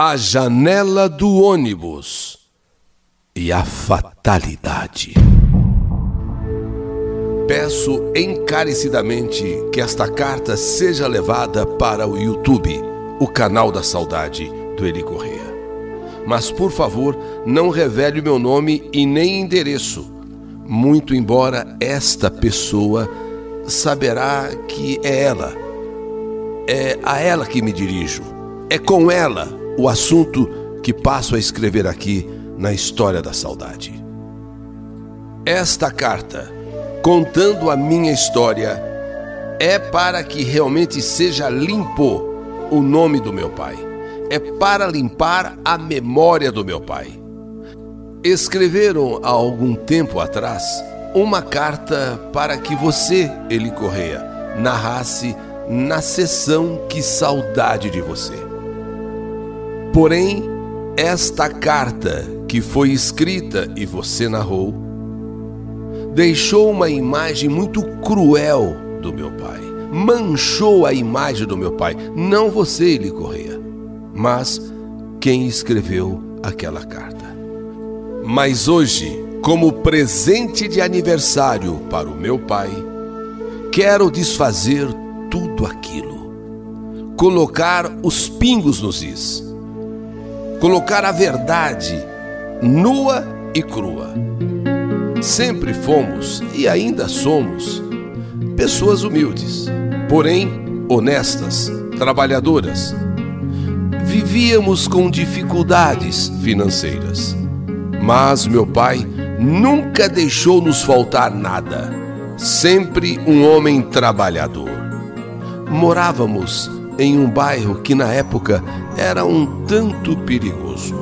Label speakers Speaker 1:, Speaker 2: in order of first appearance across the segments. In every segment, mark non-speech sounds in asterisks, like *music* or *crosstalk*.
Speaker 1: A janela do ônibus e a fatalidade. Peço encarecidamente que esta carta seja levada para o YouTube, o canal da saudade do Eli Correia. Mas por favor, não revele o meu nome e nem endereço, muito embora esta pessoa saberá que é ela. É a ela que me dirijo. É com ela o assunto que passo a escrever aqui na história da saudade. Esta carta, contando a minha história, é para que realmente seja limpo o nome do meu pai. É para limpar a memória do meu pai. Escreveram há algum tempo atrás uma carta para que você, Eli Correia, narrasse na sessão Que Saudade de Você. Porém, esta carta que foi escrita e você narrou deixou uma imagem muito cruel do meu pai. Manchou a imagem do meu pai, não você, Eli Correia, mas quem escreveu aquela carta. Mas hoje, como presente de aniversário para o meu pai, quero desfazer tudo aquilo, colocar os pingos nos is colocar a verdade nua e crua. Sempre fomos e ainda somos pessoas humildes, porém honestas, trabalhadoras. Vivíamos com dificuldades financeiras, mas meu pai nunca deixou nos faltar nada. Sempre um homem trabalhador. Morávamos em um bairro que na época era um tanto perigoso.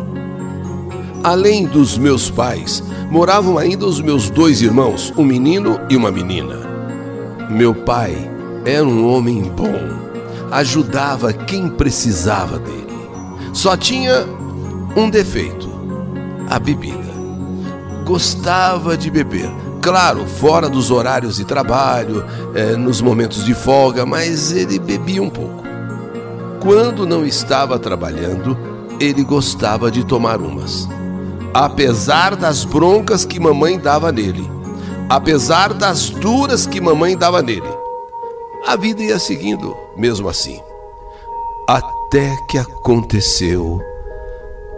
Speaker 1: Além dos meus pais, moravam ainda os meus dois irmãos, um menino e uma menina. Meu pai era um homem bom, ajudava quem precisava dele. Só tinha um defeito: a bebida. Gostava de beber, claro, fora dos horários de trabalho, eh, nos momentos de folga, mas ele bebia um pouco. Quando não estava trabalhando, ele gostava de tomar umas. Apesar das broncas que mamãe dava nele, apesar das duras que mamãe dava nele, a vida ia seguindo mesmo assim. Até que aconteceu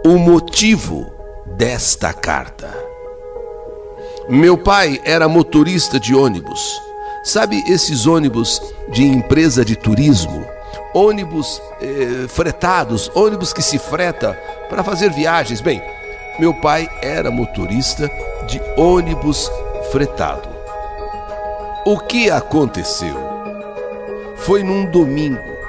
Speaker 1: o motivo desta carta. Meu pai era motorista de ônibus. Sabe esses ônibus de empresa de turismo? Ônibus eh, fretados, ônibus que se freta para fazer viagens. Bem, meu pai era motorista de ônibus fretado. O que aconteceu? Foi num domingo.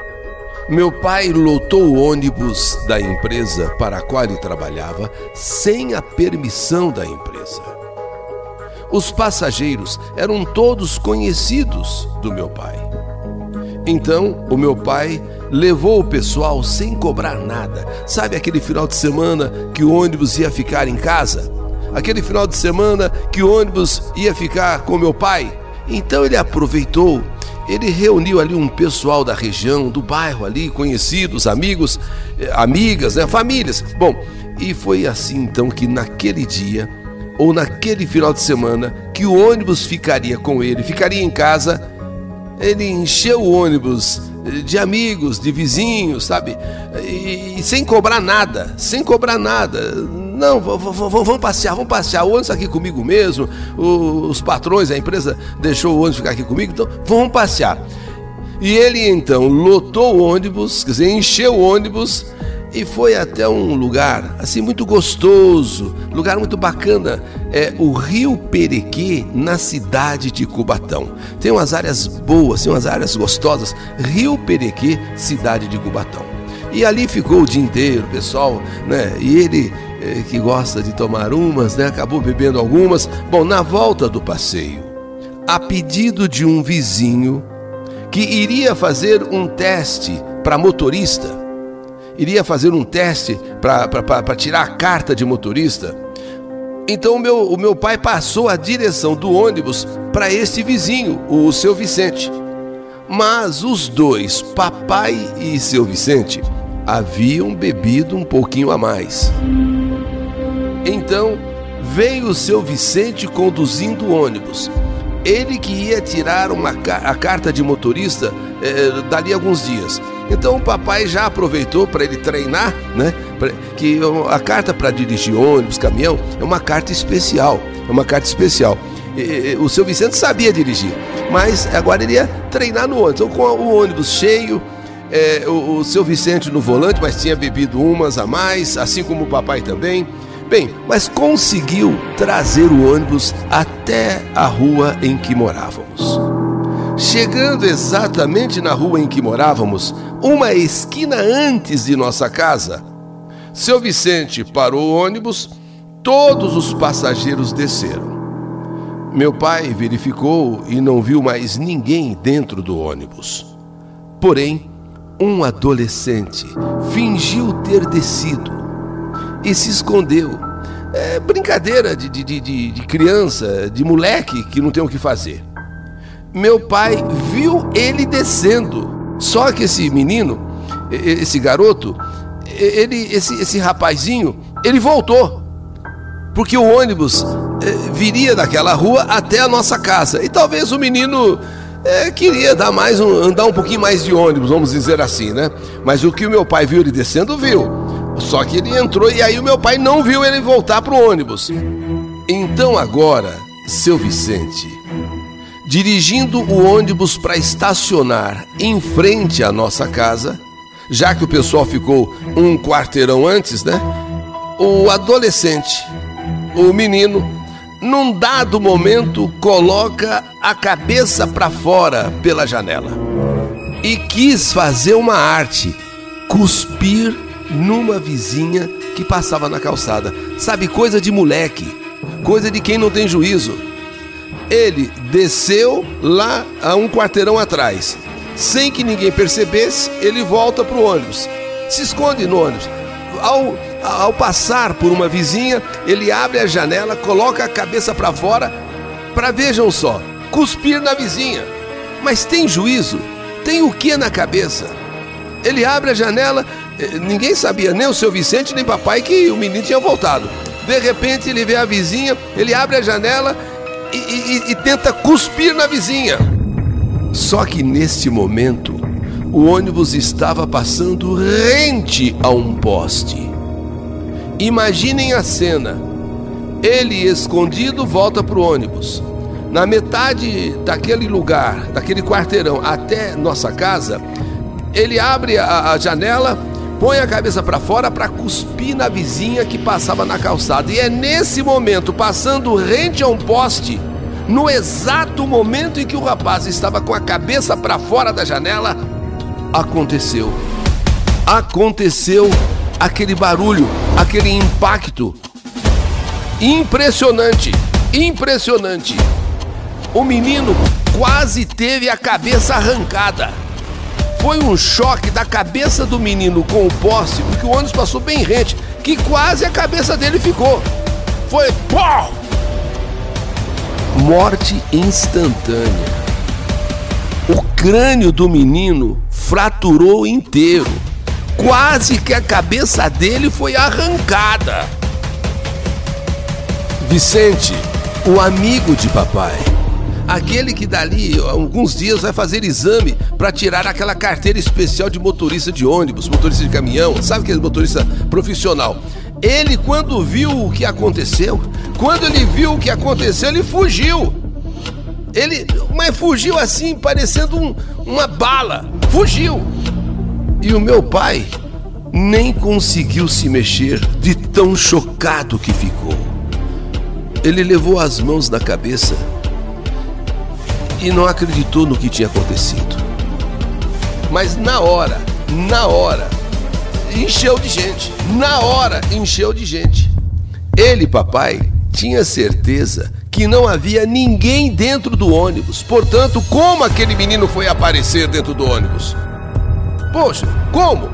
Speaker 1: Meu pai lotou o ônibus da empresa para a qual ele trabalhava sem a permissão da empresa. Os passageiros eram todos conhecidos do meu pai. Então, o meu pai levou o pessoal sem cobrar nada. Sabe aquele final de semana que o ônibus ia ficar em casa? Aquele final de semana que o ônibus ia ficar com meu pai? Então ele aproveitou, ele reuniu ali um pessoal da região, do bairro ali, conhecidos, amigos, eh, amigas, né, famílias. Bom, e foi assim então que naquele dia ou naquele final de semana que o ônibus ficaria com ele, ficaria em casa ele encheu o ônibus de amigos, de vizinhos, sabe? E, e sem cobrar nada, sem cobrar nada. Não, vamos passear, vamos passear. O ônibus aqui comigo mesmo. os patrões, a empresa deixou o ônibus ficar aqui comigo, então vamos passear. E ele então lotou o ônibus, quer dizer, encheu o ônibus e foi até um lugar assim muito gostoso, lugar muito bacana, é o Rio Perequê, na cidade de Cubatão. Tem umas áreas boas, tem umas áreas gostosas. Rio Perequê, cidade de Cubatão. E ali ficou o dia inteiro, pessoal, né? E ele eh, que gosta de tomar umas, né? Acabou bebendo algumas. Bom, na volta do passeio, a pedido de um vizinho que iria fazer um teste para motorista, iria fazer um teste para tirar a carta de motorista. Então o meu, o meu pai passou a direção do ônibus para esse vizinho, o seu Vicente. Mas os dois, papai e seu Vicente, haviam bebido um pouquinho a mais. Então veio o seu Vicente conduzindo o ônibus. Ele que ia tirar uma, a carta de motorista eh, dali alguns dias. Então o papai já aproveitou para ele treinar, né? Que a carta para dirigir ônibus, caminhão, é uma carta especial. É uma carta especial. E, o seu Vicente sabia dirigir, mas agora ele ia treinar no ônibus. Então, com o ônibus cheio, é, o, o seu Vicente no volante, mas tinha bebido umas a mais, assim como o papai também. Bem, mas conseguiu trazer o ônibus até a rua em que morávamos. Chegando exatamente na rua em que morávamos, uma esquina antes de nossa casa, seu Vicente parou o ônibus, todos os passageiros desceram. Meu pai verificou e não viu mais ninguém dentro do ônibus. Porém, um adolescente fingiu ter descido e se escondeu. É brincadeira de, de, de, de criança, de moleque que não tem o que fazer. Meu pai viu ele descendo. Só que esse menino, esse garoto, ele, esse, esse rapazinho, ele voltou. Porque o ônibus é, viria daquela rua até a nossa casa. E talvez o menino é, queria dar mais um, andar um pouquinho mais de ônibus, vamos dizer assim, né? Mas o que o meu pai viu ele descendo, viu. Só que ele entrou e aí o meu pai não viu ele voltar para o ônibus. Então agora, seu Vicente, dirigindo o ônibus para estacionar em frente à nossa casa, já que o pessoal ficou um quarteirão antes, né? O adolescente, o menino, num dado momento, coloca a cabeça para fora pela janela e quis fazer uma arte, cuspir numa vizinha que passava na calçada. Sabe, coisa de moleque, coisa de quem não tem juízo. Ele desceu lá a um quarteirão atrás. Sem que ninguém percebesse, ele volta pro ônibus. Se esconde no ônibus. Ao ao passar por uma vizinha, ele abre a janela, coloca a cabeça para fora, para vejam só, cuspir na vizinha. Mas tem juízo? Tem o que na cabeça? Ele abre a janela, eh, ninguém sabia, nem o seu Vicente, nem papai, que o menino tinha voltado. De repente ele vê a vizinha, ele abre a janela e, e, e tenta cuspir na vizinha. Só que neste momento, o ônibus estava passando rente a um poste. Imaginem a cena. Ele escondido volta para o ônibus. Na metade daquele lugar, daquele quarteirão até nossa casa, ele abre a, a janela, põe a cabeça para fora para cuspir na vizinha que passava na calçada. E é nesse momento, passando rente a um poste, no exato momento em que o rapaz estava com a cabeça para fora da janela, aconteceu. Aconteceu aquele barulho, aquele impacto. Impressionante, impressionante. O menino quase teve a cabeça arrancada. Foi um choque da cabeça do menino com o poste, porque o ônibus passou bem rente, que quase a cabeça dele ficou. Foi pô! Morte instantânea. O crânio do menino fraturou inteiro quase que a cabeça dele foi arrancada. Vicente, o amigo de papai, aquele que dali alguns dias vai fazer exame para tirar aquela carteira especial de motorista de ônibus, motorista de caminhão, sabe que é motorista profissional. Ele, quando viu o que aconteceu, quando ele viu o que aconteceu, ele fugiu. Ele, mas fugiu assim, parecendo um, uma bala. Fugiu. E o meu pai nem conseguiu se mexer de tão chocado que ficou. Ele levou as mãos na cabeça e não acreditou no que tinha acontecido. Mas na hora, na hora, encheu de gente. Na hora, encheu de gente. Ele, papai, tinha certeza que não havia ninguém dentro do ônibus. Portanto, como aquele menino foi aparecer dentro do ônibus? Poxa, como?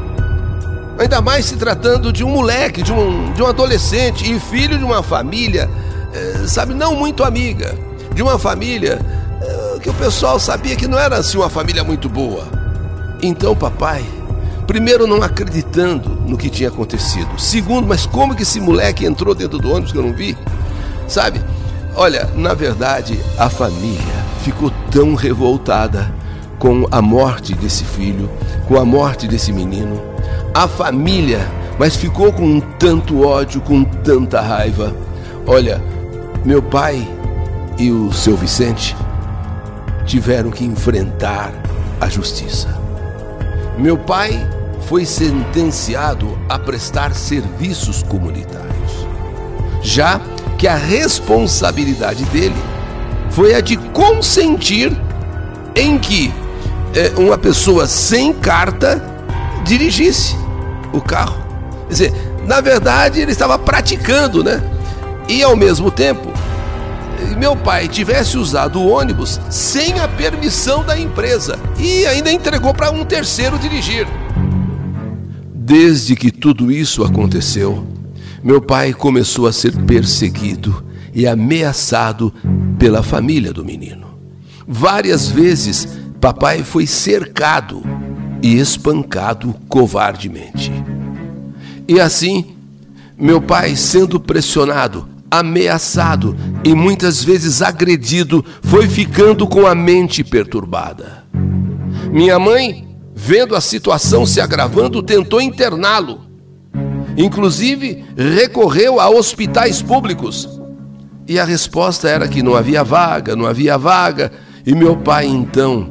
Speaker 1: Ainda mais se tratando de um moleque, de um, de um adolescente e filho de uma família, é, sabe, não muito amiga. De uma família que o pessoal sabia que não era assim uma família muito boa. Então, papai Primeiro, não acreditando no que tinha acontecido. Segundo, mas como que esse moleque entrou dentro do ônibus que eu não vi? Sabe? Olha, na verdade, a família ficou tão revoltada com a morte desse filho, com a morte desse menino. A família, mas ficou com tanto ódio, com tanta raiva. Olha, meu pai e o seu Vicente tiveram que enfrentar a justiça. Meu pai foi sentenciado a prestar serviços comunitários, já que a responsabilidade dele foi a de consentir em que é, uma pessoa sem carta dirigisse o carro. Quer dizer, na verdade ele estava praticando, né? E ao mesmo tempo, meu pai tivesse usado o ônibus sem a permissão da empresa e ainda entregou para um terceiro dirigir. Desde que tudo isso aconteceu, meu pai começou a ser perseguido e ameaçado pela família do menino. Várias vezes, papai foi cercado e espancado covardemente. E assim, meu pai, sendo pressionado, ameaçado e muitas vezes agredido, foi ficando com a mente perturbada. Minha mãe, vendo a situação se agravando, tentou interná-lo. Inclusive, recorreu a hospitais públicos. E a resposta era que não havia vaga, não havia vaga. E meu pai então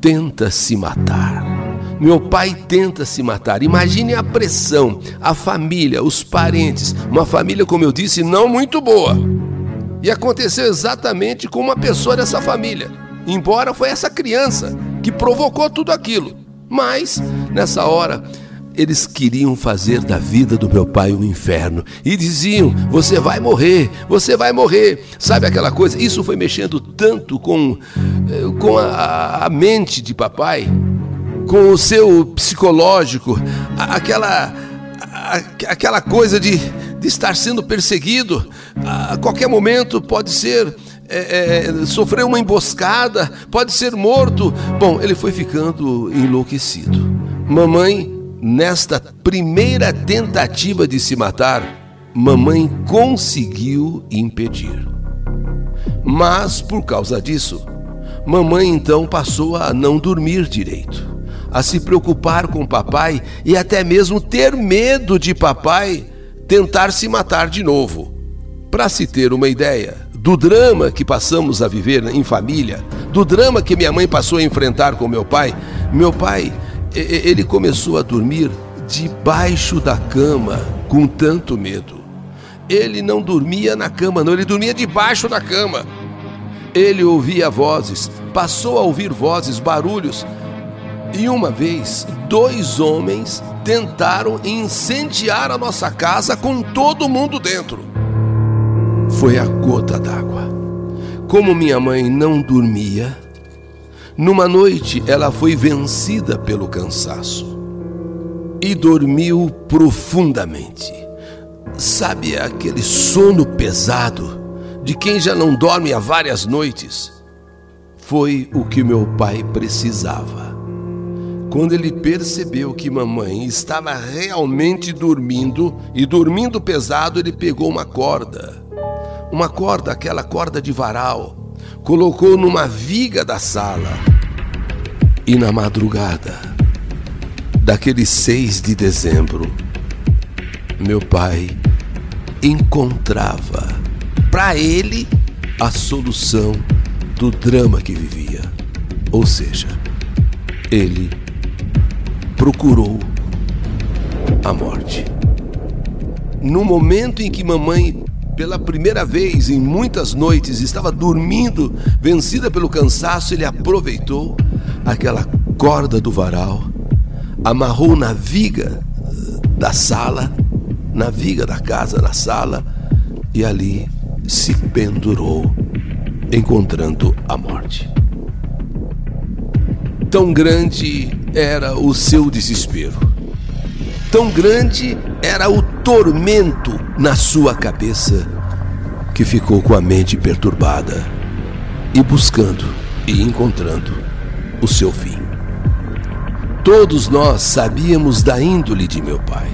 Speaker 1: tenta se matar. Meu pai tenta se matar. Imagine a pressão, a família, os parentes. Uma família, como eu disse, não muito boa. E aconteceu exatamente com uma pessoa dessa família. Embora foi essa criança que provocou tudo aquilo. Mas, nessa hora, eles queriam fazer da vida do meu pai um inferno e diziam: Você vai morrer, você vai morrer. Sabe aquela coisa? Isso foi mexendo tanto com, eh, com a, a mente de papai com o seu psicológico, aquela, aquela coisa de, de estar sendo perseguido, a qualquer momento pode ser é, é, sofrer uma emboscada, pode ser morto. Bom, ele foi ficando enlouquecido. Mamãe, nesta primeira tentativa de se matar, mamãe conseguiu impedir. Mas por causa disso, mamãe então passou a não dormir direito a se preocupar com papai e até mesmo ter medo de papai tentar se matar de novo. Para se ter uma ideia do drama que passamos a viver em família, do drama que minha mãe passou a enfrentar com meu pai, meu pai, ele começou a dormir debaixo da cama com tanto medo. Ele não dormia na cama, não, ele dormia debaixo da cama. Ele ouvia vozes, passou a ouvir vozes, barulhos, e uma vez, dois homens tentaram incendiar a nossa casa com todo mundo dentro. Foi a gota d'água. Como minha mãe não dormia, numa noite ela foi vencida pelo cansaço e dormiu profundamente. Sabe aquele sono pesado de quem já não dorme há várias noites? Foi o que meu pai precisava. Quando ele percebeu que mamãe estava realmente dormindo e dormindo pesado, ele pegou uma corda, uma corda, aquela corda de varal, colocou numa viga da sala e na madrugada daquele 6 de dezembro, meu pai encontrava para ele a solução do drama que vivia. Ou seja, ele procurou a morte. No momento em que mamãe, pela primeira vez em muitas noites, estava dormindo, vencida pelo cansaço, ele aproveitou aquela corda do varal, amarrou na viga da sala, na viga da casa, na sala, e ali se pendurou, encontrando a morte. Tão grande era o seu desespero. Tão grande era o tormento na sua cabeça que ficou com a mente perturbada e buscando e encontrando o seu fim. Todos nós sabíamos da índole de meu pai.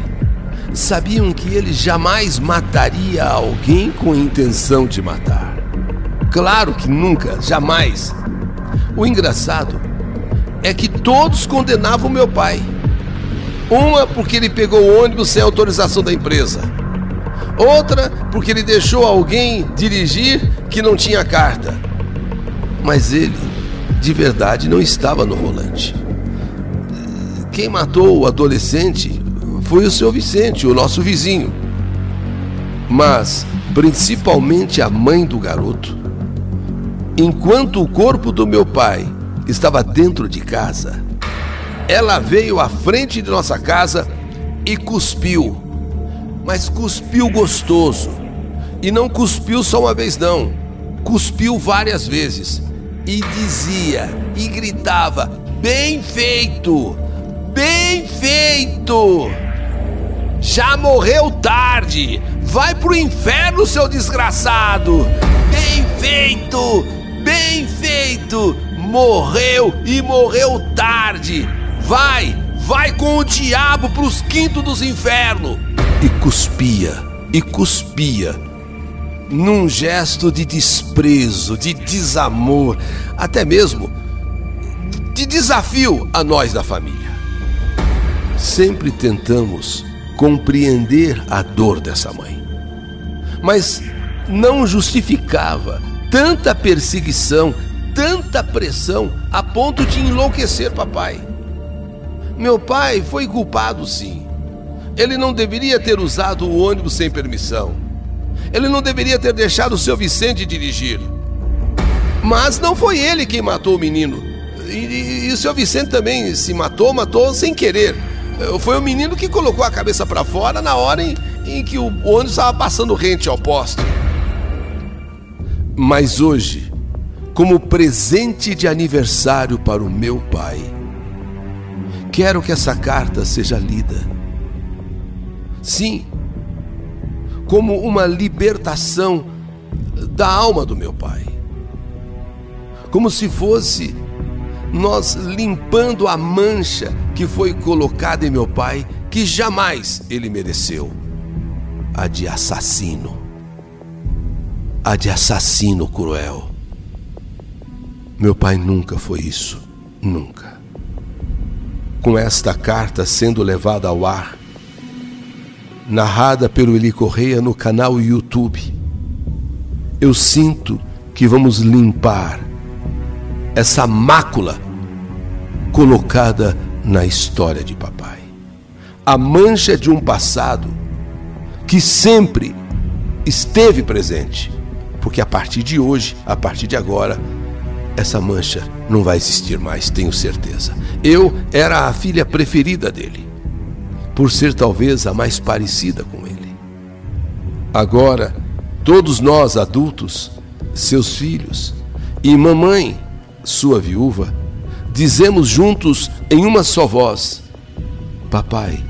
Speaker 1: Sabiam que ele jamais mataria alguém com intenção de matar. Claro que nunca, jamais. O engraçado é que todos condenavam meu pai. Uma porque ele pegou o ônibus sem autorização da empresa. Outra porque ele deixou alguém dirigir que não tinha carta. Mas ele, de verdade, não estava no volante. Quem matou o adolescente foi o seu Vicente, o nosso vizinho. Mas, principalmente a mãe do garoto, enquanto o corpo do meu pai estava dentro de casa, ela veio à frente de nossa casa e cuspiu. Mas cuspiu gostoso. E não cuspiu só uma vez, não. Cuspiu várias vezes. E dizia e gritava: Bem feito! Bem feito! Já morreu tarde! Vai pro inferno, seu desgraçado! Bem feito! Bem feito! Morreu e morreu tarde! Vai! Vai com o diabo pros quintos dos infernos! E cuspia, e cuspia, num gesto de desprezo, de desamor, até mesmo de desafio a nós da família sempre tentamos compreender a dor dessa mãe. Mas não justificava tanta perseguição, tanta pressão a ponto de enlouquecer papai. Meu pai foi culpado, sim. Ele não deveria ter usado o ônibus sem permissão. Ele não deveria ter deixado o seu Vicente dirigir. Mas não foi ele quem matou o menino. E, e, e o seu Vicente também se matou, matou sem querer. Foi o menino que colocou a cabeça para fora na hora em, em que o ônibus estava passando rente ao poste. Mas hoje, como presente de aniversário para o meu pai, quero que essa carta seja lida. Sim, como uma libertação da alma do meu pai. Como se fosse nós limpando a mancha que foi colocada em meu pai, que jamais ele mereceu a de assassino. A de assassino cruel. Meu pai nunca foi isso, nunca. Com esta carta sendo levada ao ar, narrada pelo Eli Correia no canal YouTube, eu sinto que vamos limpar essa mácula colocada na história de papai. A mancha de um passado que sempre esteve presente, porque a partir de hoje, a partir de agora, essa mancha não vai existir mais, tenho certeza. Eu era a filha preferida dele, por ser talvez a mais parecida com ele. Agora, todos nós adultos, seus filhos, e mamãe sua viúva, dizemos juntos em uma só voz: Papai,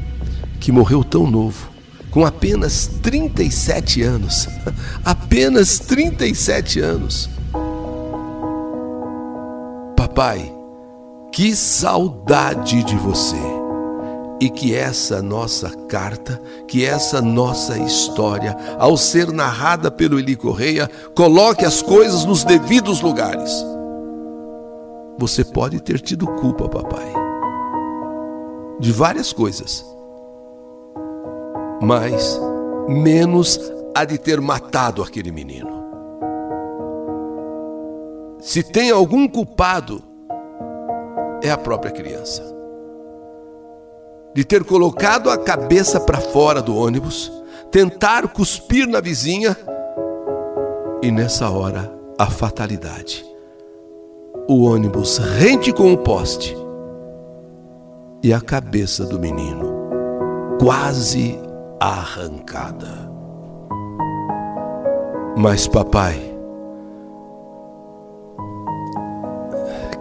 Speaker 1: que morreu tão novo, com apenas 37 anos, *laughs* apenas 37 anos. Papai, que saudade de você. E que essa nossa carta, que essa nossa história, ao ser narrada pelo Eli Correia, coloque as coisas nos devidos lugares. Você pode ter tido culpa, papai, de várias coisas, mas menos a de ter matado aquele menino. Se tem algum culpado, é a própria criança. De ter colocado a cabeça para fora do ônibus, tentar cuspir na vizinha e nessa hora a fatalidade o ônibus rente com o poste e a cabeça do menino quase arrancada. Mas, papai,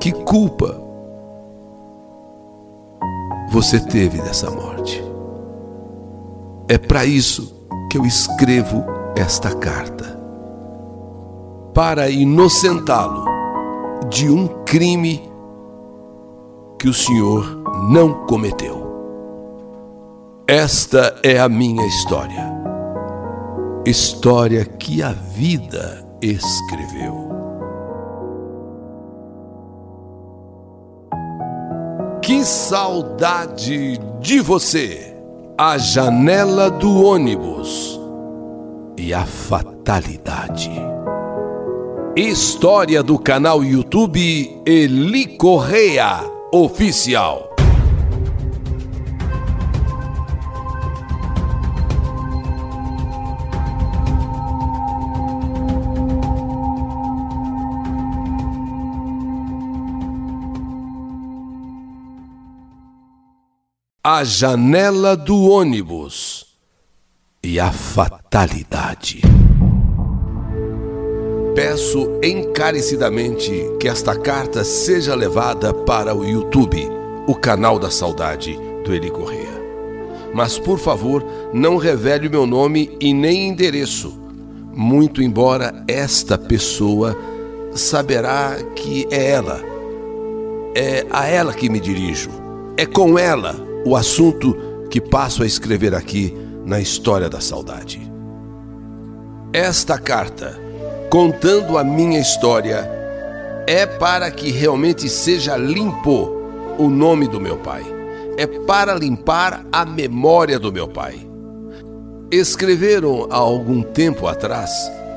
Speaker 1: que culpa você teve dessa morte? É para isso que eu escrevo esta carta para inocentá-lo de um crime que o Senhor não cometeu. Esta é a minha história. História que a vida escreveu. Que saudade de você! A janela do ônibus e a fatalidade. História do canal YouTube Eli Correia Oficial. A janela do ônibus e a fatalidade. Peço encarecidamente que esta carta seja levada para o YouTube, o canal da saudade do Eli Correia. Mas por favor, não revele o meu nome e nem endereço, muito embora esta pessoa saberá que é ela. É a ela que me dirijo. É com ela o assunto que passo a escrever aqui na história da saudade. Esta carta, contando a minha história, é para que realmente seja limpo o nome do meu pai. É para limpar a memória do meu pai. Escreveram há algum tempo atrás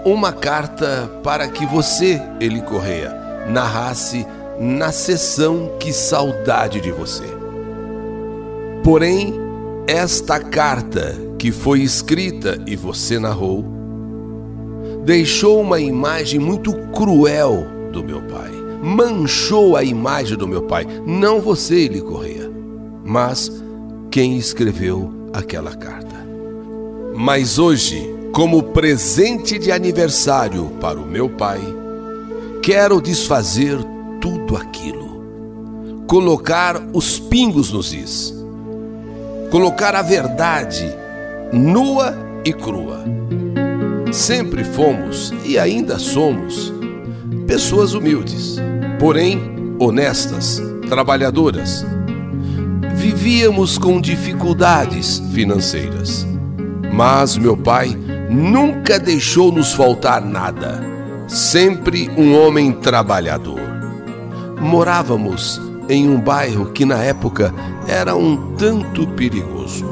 Speaker 1: uma carta para que você, Eli Correia, narrasse na sessão Que Saudade de Você. Porém, esta carta que foi escrita e você narrou deixou uma imagem muito cruel do meu pai. Manchou a imagem do meu pai. Não você, Eli Correia, mas quem escreveu aquela carta. Mas hoje, como presente de aniversário para o meu pai, quero desfazer tudo aquilo. Colocar os pingos nos is colocar a verdade nua e crua. Sempre fomos e ainda somos pessoas humildes, porém honestas, trabalhadoras. Vivíamos com dificuldades financeiras, mas meu pai nunca deixou nos faltar nada. Sempre um homem trabalhador. Morávamos em um bairro que na época era um tanto perigoso.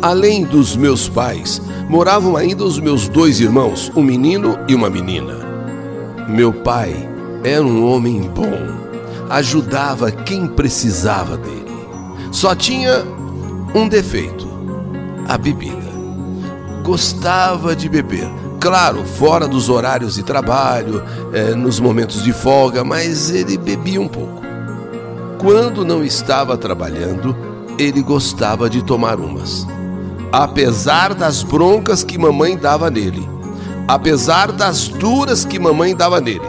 Speaker 1: Além dos meus pais, moravam ainda os meus dois irmãos, um menino e uma menina. Meu pai era um homem bom, ajudava quem precisava dele. Só tinha um defeito: a bebida. Gostava de beber, claro, fora dos horários de trabalho, eh, nos momentos de folga, mas ele bebia um pouco. Quando não estava trabalhando, ele gostava de tomar umas. Apesar das broncas que mamãe dava nele, apesar das duras que mamãe dava nele,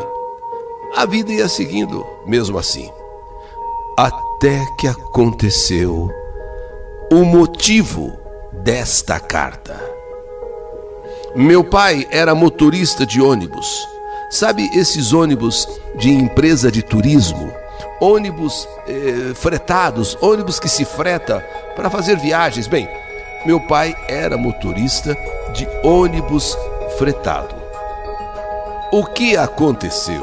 Speaker 1: a vida ia seguindo mesmo assim. Até que aconteceu o motivo desta carta. Meu pai era motorista de ônibus. Sabe esses ônibus de empresa de turismo? Ônibus eh, fretados, ônibus que se freta para fazer viagens. Bem, meu pai era motorista de ônibus fretado. O que aconteceu?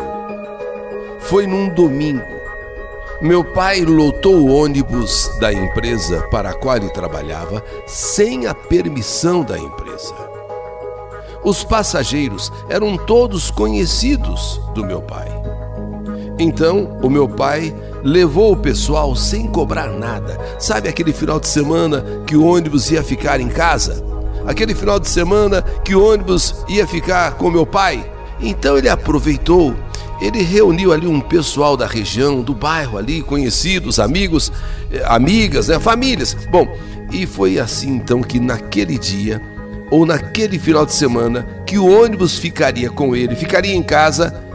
Speaker 1: Foi num domingo. Meu pai lotou o ônibus da empresa para a qual ele trabalhava sem a permissão da empresa. Os passageiros eram todos conhecidos do meu pai. Então, o meu pai levou o pessoal sem cobrar nada. Sabe aquele final de semana que o ônibus ia ficar em casa? Aquele final de semana que o ônibus ia ficar com meu pai? Então ele aproveitou, ele reuniu ali um pessoal da região, do bairro ali, conhecidos, amigos, eh, amigas, né, famílias. Bom, e foi assim então que naquele dia, ou naquele final de semana, que o ônibus ficaria com ele, ficaria em casa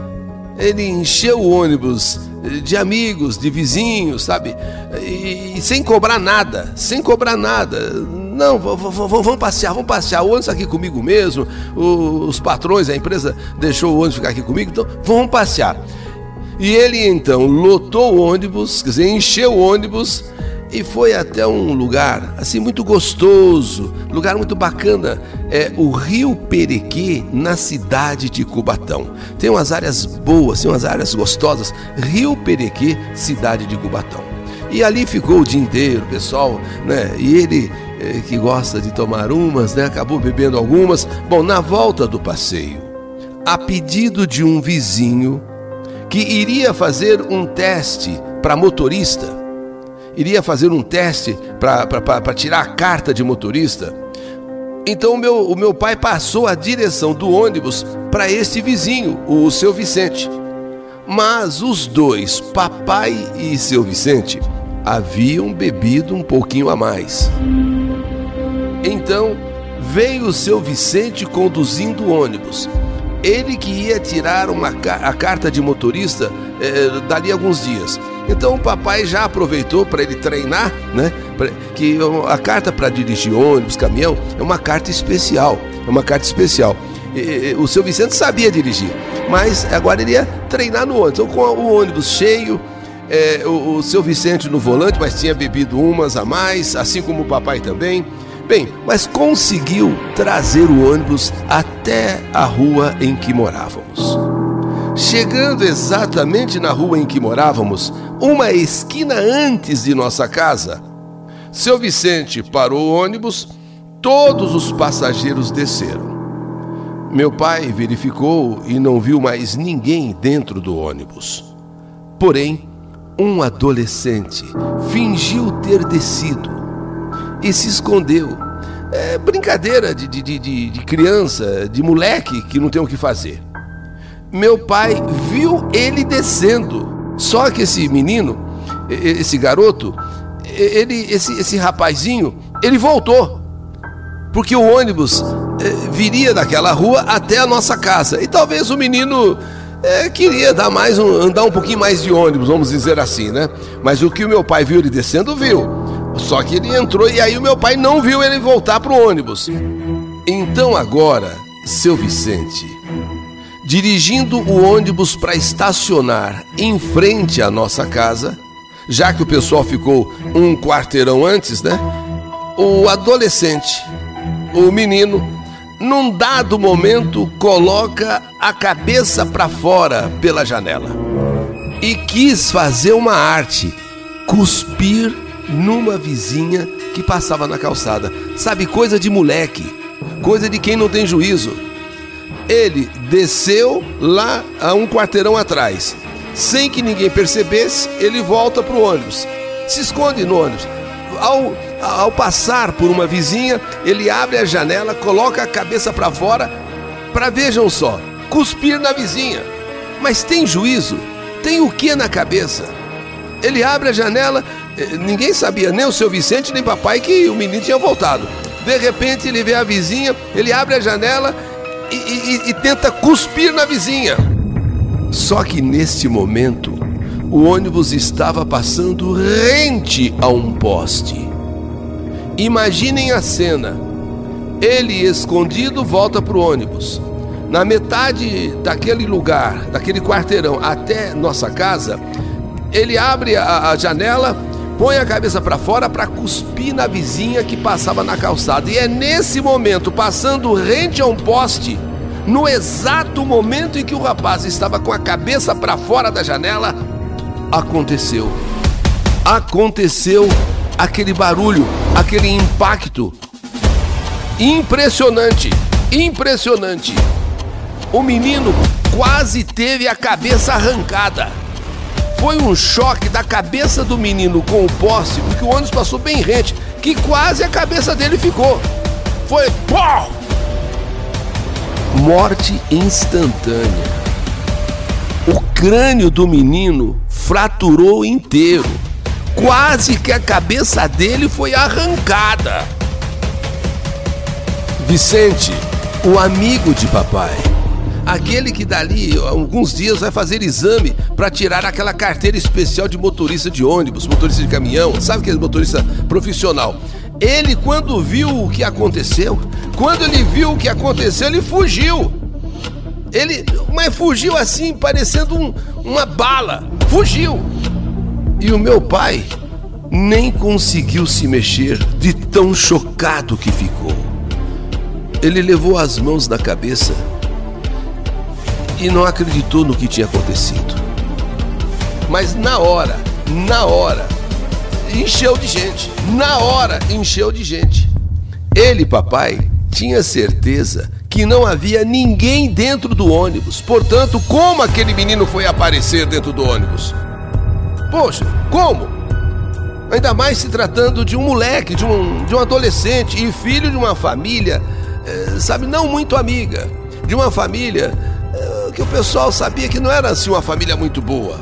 Speaker 1: ele encheu o ônibus de amigos, de vizinhos, sabe? E, e sem cobrar nada, sem cobrar nada. Não, vamos passear, vamos passear. O ônibus aqui comigo mesmo. Os patrões, a empresa deixou o ônibus ficar aqui comigo, então vamos passear. E ele então lotou o ônibus, quer dizer, encheu o ônibus e foi até um lugar assim muito gostoso, lugar muito bacana, é o Rio Perequê, na cidade de Cubatão. Tem umas áreas boas, tem umas áreas gostosas. Rio Perequê, cidade de Cubatão. E ali ficou o dia inteiro, pessoal, né? E ele é, que gosta de tomar umas, né? Acabou bebendo algumas. Bom, na volta do passeio, a pedido de um vizinho que iria fazer um teste para motorista, iria fazer um teste para tirar a carta de motorista. Então o meu, o meu pai passou a direção do ônibus para esse vizinho, o seu Vicente. Mas os dois, papai e seu Vicente, haviam bebido um pouquinho a mais. Então veio o seu Vicente conduzindo o ônibus. Ele que ia tirar uma, a carta de motorista eh, dali alguns dias. Então o papai já aproveitou para ele treinar, né? Que a carta para dirigir ônibus, caminhão, é uma carta especial. É uma carta especial. E, o seu Vicente sabia dirigir, mas agora ele ia treinar no ônibus. Então, com o ônibus cheio, é, o, o seu Vicente no volante, mas tinha bebido umas a mais, assim como o papai também. Bem, mas conseguiu trazer o ônibus até a rua em que morávamos. Chegando exatamente na rua em que morávamos, uma esquina antes de nossa casa, seu Vicente parou o ônibus, todos os passageiros desceram. Meu pai verificou e não viu mais ninguém dentro do ônibus. Porém, um adolescente fingiu ter descido e se escondeu. É brincadeira de, de, de, de criança, de moleque que não tem o que fazer meu pai viu ele descendo. Só que esse menino, esse garoto, ele, esse, esse rapazinho, ele voltou. Porque o ônibus eh, viria daquela rua até a nossa casa. E talvez o menino é, queria dar mais um, andar um pouquinho mais de ônibus, vamos dizer assim, né? Mas o que o meu pai viu ele descendo, viu. Só que ele entrou e aí o meu pai não viu ele voltar para o ônibus. Então agora, seu Vicente, dirigindo o ônibus para estacionar em frente à nossa casa, já que o pessoal ficou um quarteirão antes, né? O adolescente, o menino, num dado momento coloca a cabeça para fora pela janela e quis fazer uma arte, cuspir numa vizinha que passava na calçada. Sabe, coisa de moleque, coisa de quem não tem juízo. Ele desceu lá a um quarteirão atrás. Sem que ninguém percebesse, ele volta para o ônibus. Se esconde no ônibus. Ao, ao passar por uma vizinha, ele abre a janela, coloca a cabeça para fora para, vejam só, cuspir na vizinha. Mas tem juízo? Tem o que na cabeça? Ele abre a janela, eh, ninguém sabia, nem o seu Vicente, nem papai, que o menino tinha voltado. De repente ele vê a vizinha, ele abre a janela e, e, e tenta cuspir na vizinha. Só que neste momento, o ônibus estava passando rente a um poste. Imaginem a cena. Ele, escondido, volta para o ônibus. Na metade daquele lugar, daquele quarteirão até nossa casa, ele abre a, a janela põe a cabeça para fora para cuspir na vizinha que passava na calçada. E é nesse momento, passando rente a um poste, no exato momento em que o rapaz estava com a cabeça para fora da janela, aconteceu. Aconteceu aquele barulho, aquele impacto. Impressionante, impressionante. O menino quase teve a cabeça arrancada. Foi um choque da cabeça do menino com o poste, porque o ônibus passou bem rente, que quase a cabeça dele ficou. Foi pó! Morte instantânea. O crânio do menino fraturou inteiro. Quase que a cabeça dele foi arrancada. Vicente, o amigo de papai aquele que dali alguns dias vai fazer exame para tirar aquela carteira especial de motorista de ônibus, motorista de caminhão, sabe que é motorista profissional. Ele, quando viu o que aconteceu, quando ele viu o que aconteceu, ele fugiu. Ele, mas fugiu assim, parecendo um, uma bala. Fugiu. E o meu pai nem conseguiu se mexer de tão chocado que ficou. Ele levou as mãos na cabeça e não acreditou no que tinha acontecido. Mas na hora, na hora, encheu de gente. Na hora, encheu de gente. Ele, papai, tinha certeza que não havia ninguém dentro do ônibus. Portanto, como aquele menino foi aparecer dentro do ônibus? Poxa, como? Ainda mais se tratando de um moleque, de um, de um adolescente e filho de uma família, eh, sabe, não muito amiga. De uma família que o pessoal sabia que não era assim uma família muito boa.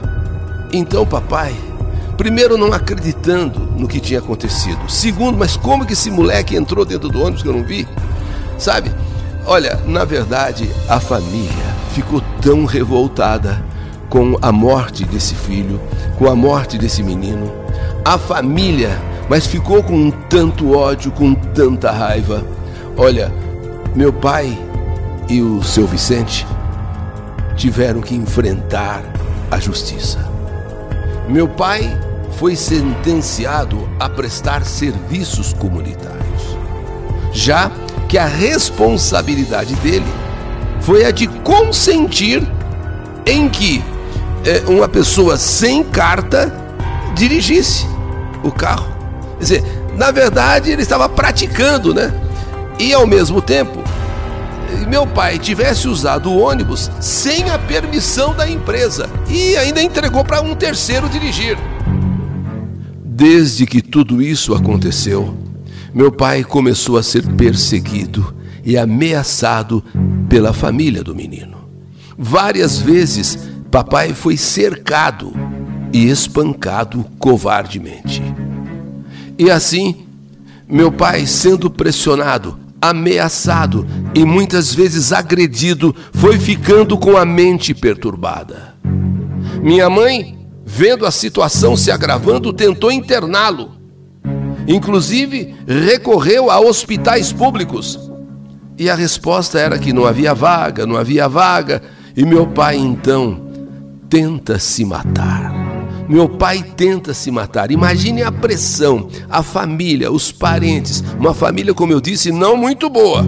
Speaker 1: Então, papai, primeiro não acreditando no que tinha acontecido. Segundo, mas como que esse moleque entrou dentro do ônibus que eu não vi? Sabe? Olha, na verdade, a família ficou tão revoltada com a morte desse filho, com a morte desse menino. A família, mas ficou com tanto ódio, com tanta raiva. Olha, meu pai e o seu Vicente tiveram que enfrentar a justiça. Meu pai foi sentenciado a prestar serviços comunitários. Já que a responsabilidade dele foi a de consentir em que é, uma pessoa sem carta dirigisse o carro. Quer dizer, na verdade ele estava praticando, né? E ao mesmo tempo, meu pai tivesse usado o ônibus sem a permissão da empresa e ainda entregou para um terceiro dirigir. Desde que tudo isso aconteceu, meu pai começou a ser perseguido e ameaçado pela família do menino. Várias vezes, papai foi cercado e espancado covardemente. E assim, meu pai, sendo pressionado, ameaçado e muitas vezes agredido, foi ficando com a mente perturbada. Minha mãe, vendo a situação se agravando, tentou interná-lo Inclusive, recorreu a hospitais públicos. E a resposta era que não havia vaga, não havia vaga. E meu pai então tenta se matar. Meu pai tenta se matar. Imagine a pressão, a família, os parentes. Uma família, como eu disse, não muito boa.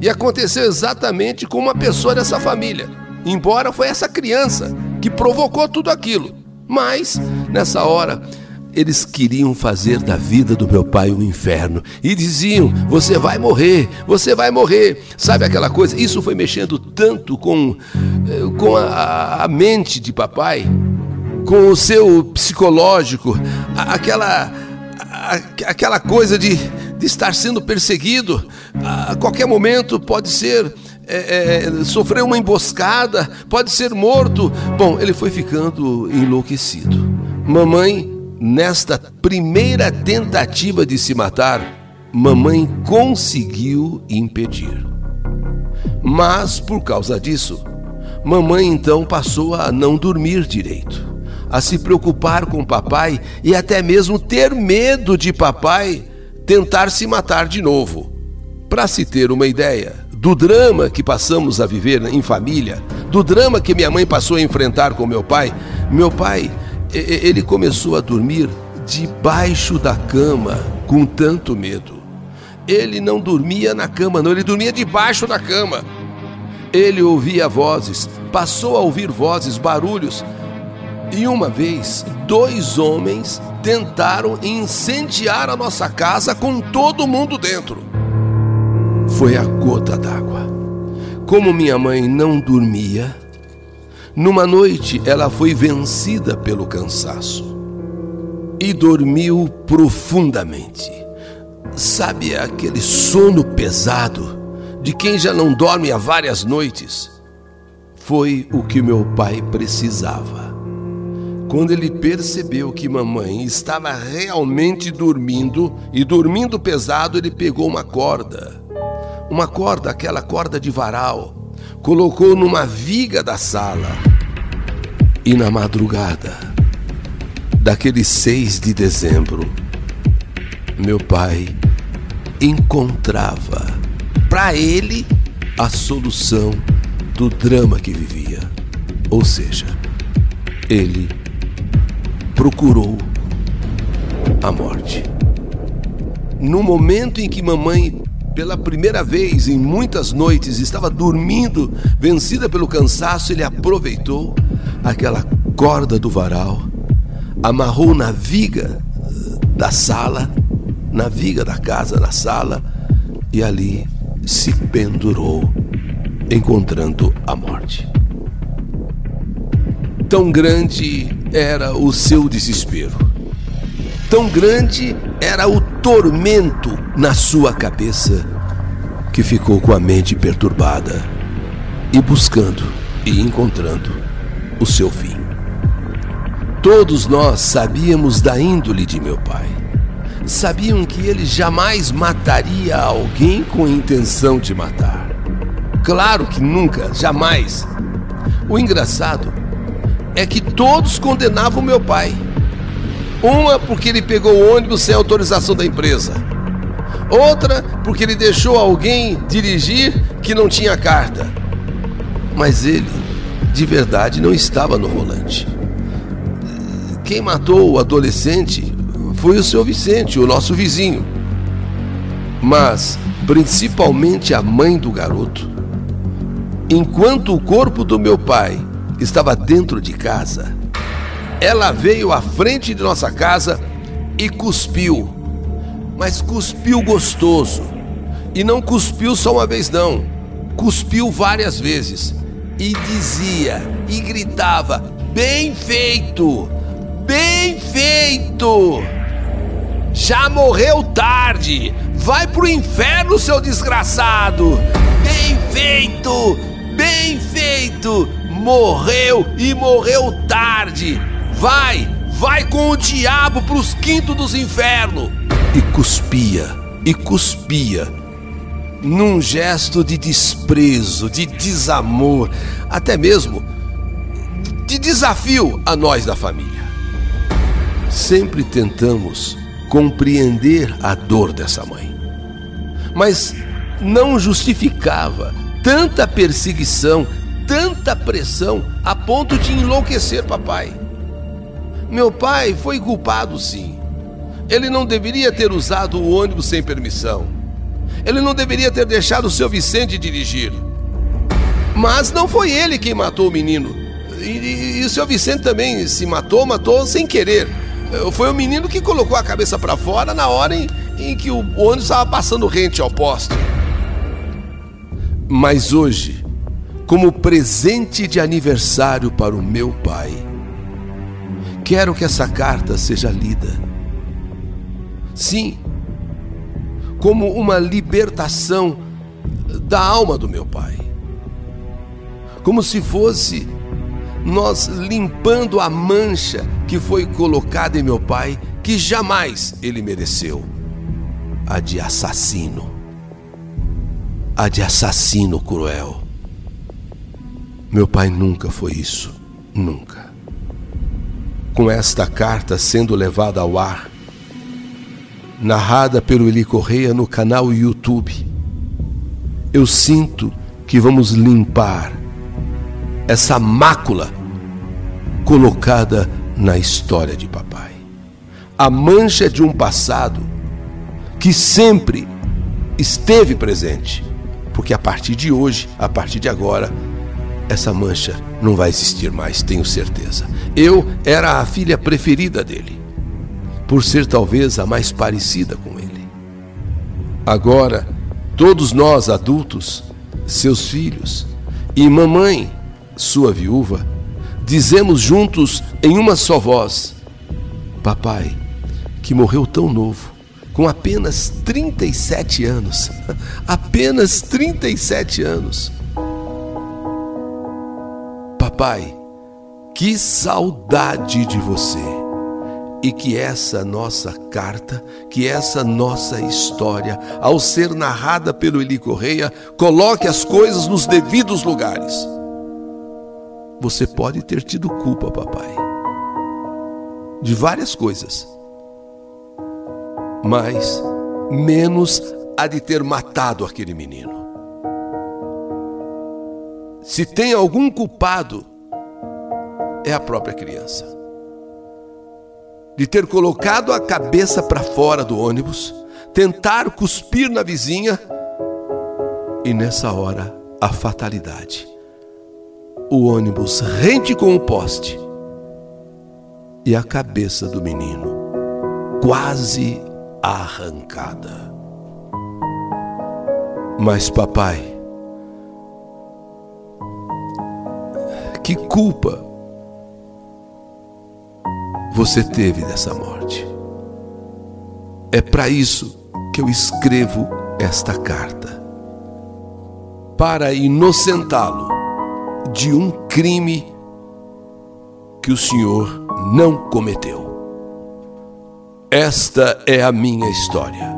Speaker 1: E aconteceu exatamente com uma pessoa dessa família. Embora foi essa criança que provocou tudo aquilo. Mas, nessa hora, eles queriam fazer da vida do meu pai um inferno e diziam: Você vai morrer, você vai morrer. Sabe aquela coisa? Isso foi mexendo tanto com, eh, com a, a mente de papai, com o seu psicológico, aquela, aquela coisa de, de estar sendo perseguido. A qualquer momento pode ser. É, é, sofrer uma emboscada, pode ser morto. Bom, ele foi ficando enlouquecido. Mamãe Nesta primeira tentativa de se matar, mamãe conseguiu impedir. Mas por causa disso, mamãe então passou a não dormir direito, a se preocupar com papai e até mesmo ter medo de papai tentar se matar de novo. Para se ter uma ideia do drama que passamos a viver em família, do drama que minha mãe passou a enfrentar com meu pai, meu pai ele começou a dormir debaixo da cama com tanto medo. Ele não dormia na cama, não, ele dormia debaixo da cama. Ele ouvia vozes, passou a ouvir vozes, barulhos. E uma vez, dois homens tentaram incendiar a nossa casa com todo mundo dentro. Foi a gota d'água. Como minha mãe não dormia, numa noite, ela foi vencida pelo cansaço e dormiu profundamente. Sabe aquele sono pesado de quem já não dorme há várias noites? Foi o que meu pai precisava. Quando ele percebeu que mamãe estava realmente dormindo e dormindo pesado, ele pegou uma corda. Uma corda, aquela corda de varal colocou numa viga da sala. E na madrugada daquele 6 de dezembro, meu pai encontrava para ele a solução do drama que vivia. Ou seja, ele procurou a morte. No momento em que mamãe, pela primeira vez em muitas noites, estava dormindo, vencida pelo cansaço, ele aproveitou aquela corda do varal, amarrou na viga da sala, na viga da casa, na sala, e ali se pendurou, encontrando a morte. Tão grande era o seu desespero, tão grande era o tormento na sua cabeça, que ficou com a mente perturbada e buscando e encontrando o seu fim. Todos nós sabíamos da índole de meu pai. Sabiam que ele jamais mataria alguém com intenção de matar. Claro que nunca, jamais. O engraçado é que todos condenavam meu pai. Uma porque ele pegou o ônibus sem autorização da empresa. Outra porque ele deixou alguém dirigir que não tinha carta. Mas ele, de verdade, não estava no volante. Quem matou o adolescente foi o seu Vicente, o nosso vizinho. Mas, principalmente a mãe do garoto. Enquanto o corpo do meu pai estava dentro de casa, ela veio à frente de nossa casa e cuspiu. Mas cuspiu gostoso. E não cuspiu só uma vez, não. Cuspiu várias vezes. E dizia, e gritava: Bem feito! Bem feito! Já morreu tarde! Vai pro inferno, seu desgraçado! Bem feito! Bem feito! Morreu e morreu tarde! Vai! Vai com o diabo pros quintos dos infernos! E cuspia, e cuspia, num gesto de desprezo, de desamor, até mesmo de desafio a nós da família sempre tentamos compreender a dor dessa mãe. Mas não justificava tanta perseguição, tanta pressão a ponto de enlouquecer papai. Meu pai foi culpado, sim. Ele não deveria ter usado o ônibus sem permissão. Ele não deveria ter deixado o seu Vicente dirigir. Mas não foi ele quem matou o menino. E, e, e o seu Vicente também se matou, matou sem querer. Foi o menino que colocou a cabeça para fora na hora em, em que o ônibus estava passando rente ao poste. Mas hoje, como presente de aniversário para o meu pai, quero que essa carta seja lida. Sim, como uma libertação da alma do meu pai. Como se fosse nós limpando a mancha que foi colocada em meu pai, que jamais ele mereceu a de assassino, a de assassino cruel. Meu pai nunca foi isso, nunca. Com esta carta sendo levada ao ar, narrada pelo Eli Correia no canal YouTube, eu sinto que vamos limpar essa mácula colocada na história de papai. A mancha de um passado que sempre esteve presente, porque a partir de hoje, a partir de agora, essa mancha não vai existir mais, tenho certeza. Eu era a filha preferida dele, por ser talvez a mais parecida com ele. Agora, todos nós adultos, seus filhos, e mamãe sua viúva, dizemos juntos em uma só voz: Papai, que morreu tão novo, com apenas 37 anos, *laughs* apenas 37 anos. Papai, que saudade de você. E que essa nossa carta, que essa nossa história, ao ser narrada pelo Eli Correia, coloque as coisas nos devidos lugares. Você pode ter tido culpa, papai, de várias coisas, mas menos a de ter matado aquele menino. Se tem algum culpado, é a própria criança. De ter colocado a cabeça para fora do ônibus, tentar cuspir na vizinha e nessa hora a fatalidade. O ônibus rente com o poste e a cabeça do menino quase arrancada. Mas, papai, que culpa você teve dessa morte? É para isso que eu escrevo esta carta para inocentá-lo de um crime que o Senhor não cometeu. Esta é a minha história.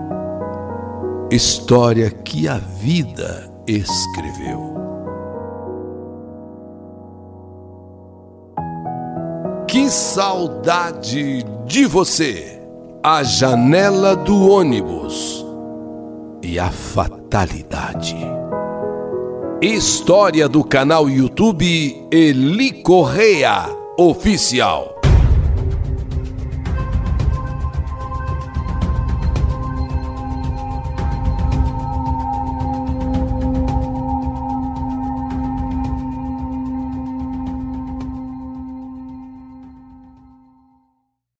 Speaker 1: História que a vida escreveu. Saudade de você! A janela do ônibus e a fatalidade. História do canal YouTube Eli Correia Oficial.